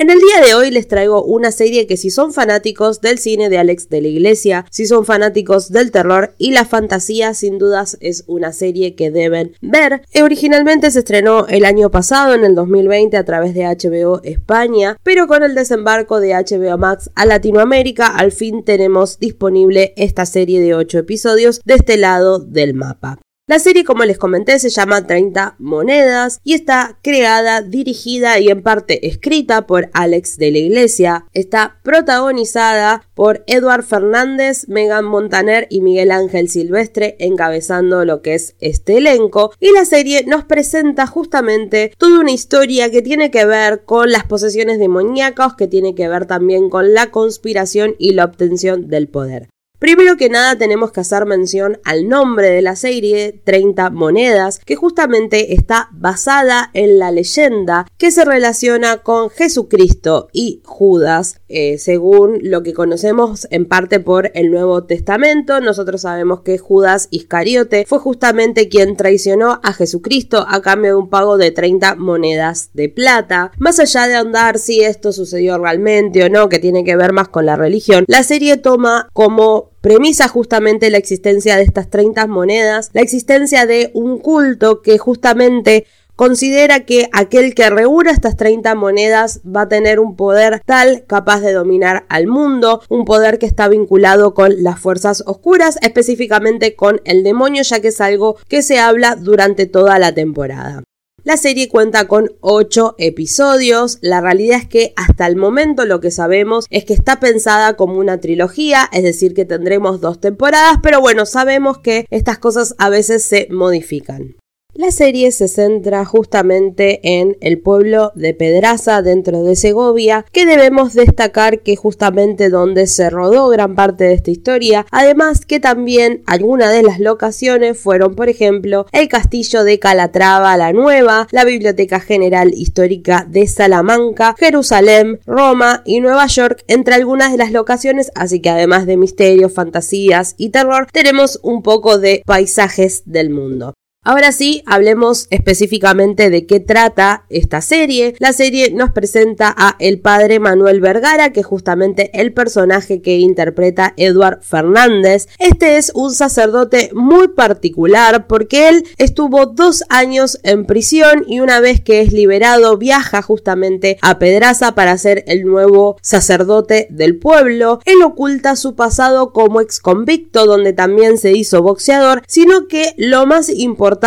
En el día de hoy les traigo una serie que si son fanáticos del cine de Alex de la Iglesia, si son fanáticos del terror y la fantasía, sin dudas es una serie que deben ver. Originalmente se estrenó el año pasado, en el 2020, a través de HBO España, pero con el desembarco de HBO Max a Latinoamérica, al fin tenemos disponible esta serie de 8 episodios de este lado del mapa. La serie, como les comenté, se llama 30 Monedas y está creada, dirigida y en parte escrita por Alex de la Iglesia. Está protagonizada por Edward Fernández, Megan Montaner y Miguel Ángel Silvestre encabezando lo que es este elenco. Y la serie nos presenta justamente toda una historia que tiene que ver con las posesiones demoníacas, que tiene que ver también con la conspiración y la obtención del poder. Primero que nada tenemos que hacer mención al nombre de la serie, 30 monedas, que justamente está basada en la leyenda que se relaciona con Jesucristo y Judas, eh, según lo que conocemos en parte por el Nuevo Testamento. Nosotros sabemos que Judas Iscariote fue justamente quien traicionó a Jesucristo a cambio de un pago de 30 monedas de plata. Más allá de ahondar si esto sucedió realmente o no, que tiene que ver más con la religión, la serie toma como premisa justamente la existencia de estas 30 monedas, la existencia de un culto que justamente considera que aquel que reúna estas 30 monedas va a tener un poder tal capaz de dominar al mundo, un poder que está vinculado con las fuerzas oscuras, específicamente con el demonio, ya que es algo que se habla durante toda la temporada. La serie cuenta con 8 episodios. La realidad es que hasta el momento lo que sabemos es que está pensada como una trilogía, es decir, que tendremos dos temporadas, pero bueno, sabemos que estas cosas a veces se modifican. La serie se centra justamente en el pueblo de Pedraza dentro de Segovia, que debemos destacar que justamente donde se rodó gran parte de esta historia, además que también algunas de las locaciones fueron, por ejemplo, el castillo de Calatrava la Nueva, la Biblioteca General Histórica de Salamanca, Jerusalén, Roma y Nueva York, entre algunas de las locaciones, así que además de misterios, fantasías y terror, tenemos un poco de paisajes del mundo. Ahora sí, hablemos específicamente de qué trata esta serie. La serie nos presenta a el padre Manuel Vergara, que es justamente el personaje que interpreta Edward Fernández. Este es un sacerdote muy particular porque él estuvo dos años en prisión y una vez que es liberado viaja justamente a Pedraza para ser el nuevo sacerdote del pueblo. Él oculta su pasado como ex convicto donde también se hizo boxeador, sino que lo más importante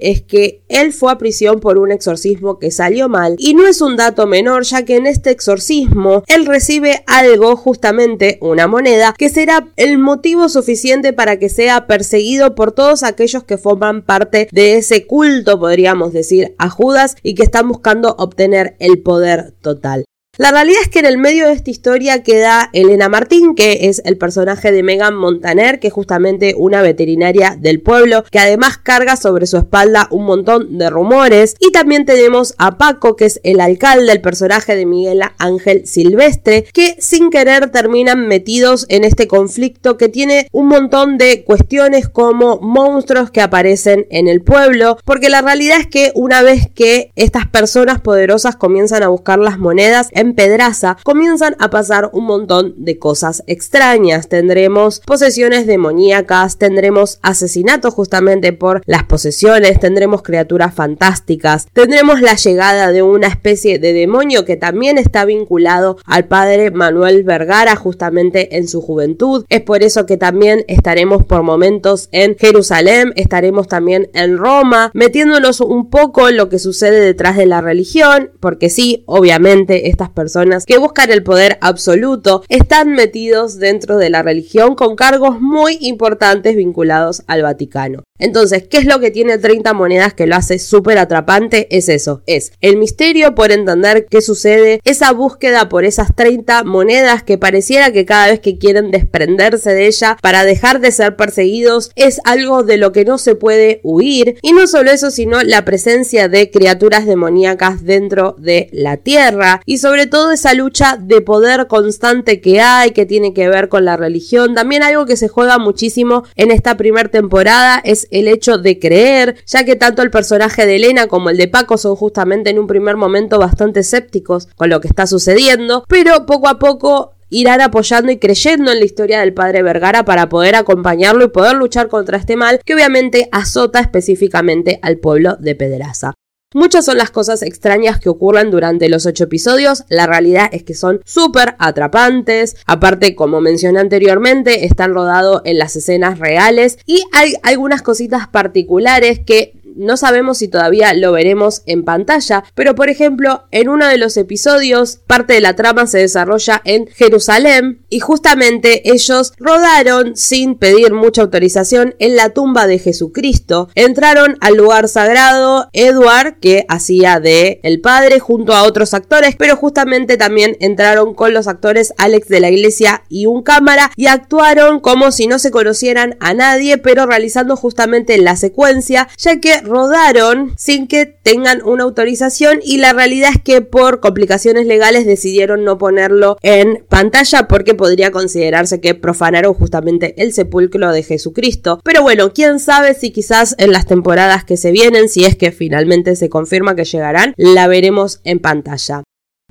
es que él fue a prisión por un exorcismo que salió mal y no es un dato menor ya que en este exorcismo él recibe algo justamente una moneda que será el motivo suficiente para que sea perseguido por todos aquellos que forman parte de ese culto podríamos decir a Judas y que están buscando obtener el poder total. La realidad es que en el medio de esta historia queda Elena Martín, que es el personaje de Megan Montaner, que es justamente una veterinaria del pueblo, que además carga sobre su espalda un montón de rumores. Y también tenemos a Paco, que es el alcalde, el personaje de Miguel Ángel Silvestre, que sin querer terminan metidos en este conflicto que tiene un montón de cuestiones como monstruos que aparecen en el pueblo, porque la realidad es que una vez que estas personas poderosas comienzan a buscar las monedas, Pedraza comienzan a pasar un montón de cosas extrañas. Tendremos posesiones demoníacas, tendremos asesinatos justamente por las posesiones, tendremos criaturas fantásticas, tendremos la llegada de una especie de demonio que también está vinculado al padre Manuel Vergara justamente en su juventud. Es por eso que también estaremos por momentos en Jerusalén, estaremos también en Roma, metiéndonos un poco en lo que sucede detrás de la religión, porque sí, obviamente estas personas que buscan el poder absoluto están metidos dentro de la religión con cargos muy importantes vinculados al Vaticano. Entonces, ¿qué es lo que tiene 30 monedas que lo hace súper atrapante? Es eso, es el misterio por entender qué sucede, esa búsqueda por esas 30 monedas que pareciera que cada vez que quieren desprenderse de ella para dejar de ser perseguidos es algo de lo que no se puede huir. Y no solo eso, sino la presencia de criaturas demoníacas dentro de la Tierra y sobre todo esa lucha de poder constante que hay, que tiene que ver con la religión. También algo que se juega muchísimo en esta primera temporada es el hecho de creer, ya que tanto el personaje de Elena como el de Paco son justamente en un primer momento bastante escépticos con lo que está sucediendo, pero poco a poco irán apoyando y creyendo en la historia del padre Vergara para poder acompañarlo y poder luchar contra este mal que obviamente azota específicamente al pueblo de Pedraza. Muchas son las cosas extrañas que ocurren durante los ocho episodios, la realidad es que son súper atrapantes, aparte como mencioné anteriormente, están rodados en las escenas reales. Y hay algunas cositas particulares que no sabemos si todavía lo veremos en pantalla, pero por ejemplo, en uno de los episodios, parte de la trama se desarrolla en Jerusalén y justamente ellos rodaron sin pedir mucha autorización en la tumba de Jesucristo. Entraron al lugar sagrado Edward, que hacía de el padre, junto a otros actores, pero justamente también entraron con los actores Alex de la Iglesia y un cámara y actuaron como si no se conocieran a nadie, pero realizando justamente la secuencia, ya que rodaron sin que tengan una autorización y la realidad es que por complicaciones legales decidieron no ponerlo en pantalla porque podría considerarse que profanaron justamente el sepulcro de Jesucristo. Pero bueno, quién sabe si quizás en las temporadas que se vienen, si es que finalmente se confirma que llegarán, la veremos en pantalla.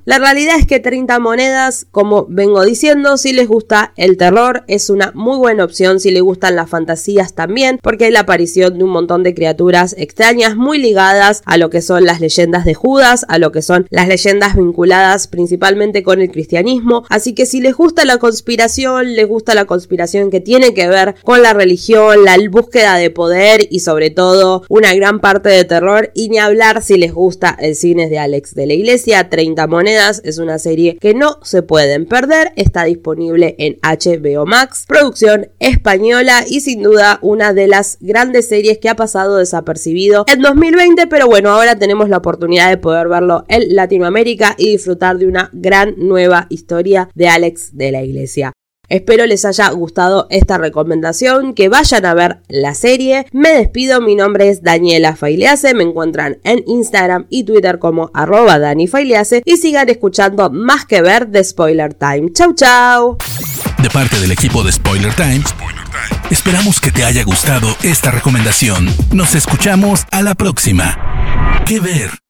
La realidad es que 30 monedas, como vengo diciendo, si les gusta el terror, es una muy buena opción, si les gustan las fantasías también, porque hay la aparición de un montón de criaturas extrañas muy ligadas a lo que son las leyendas de Judas, a lo que son las leyendas vinculadas principalmente con el cristianismo, así que si les gusta la conspiración, les gusta la conspiración que tiene que ver con la religión, la búsqueda de poder y sobre todo una gran parte de terror, y ni hablar si les gusta el cine de Alex de la Iglesia, 30 monedas, es una serie que no se pueden perder. Está disponible en HBO Max, producción española y sin duda una de las grandes series que ha pasado desapercibido en 2020. Pero bueno, ahora tenemos la oportunidad de poder verlo en Latinoamérica y disfrutar de una gran nueva historia de Alex de la Iglesia. Espero les haya gustado esta recomendación, que vayan a ver la serie. Me despido, mi nombre es Daniela Failease, me encuentran en Instagram y Twitter como arroba Dani y sigan escuchando más que ver de Spoiler Time. Chau chau. De parte del equipo de Spoiler Time, esperamos que te haya gustado esta recomendación. Nos escuchamos a la próxima. ¿Qué ver?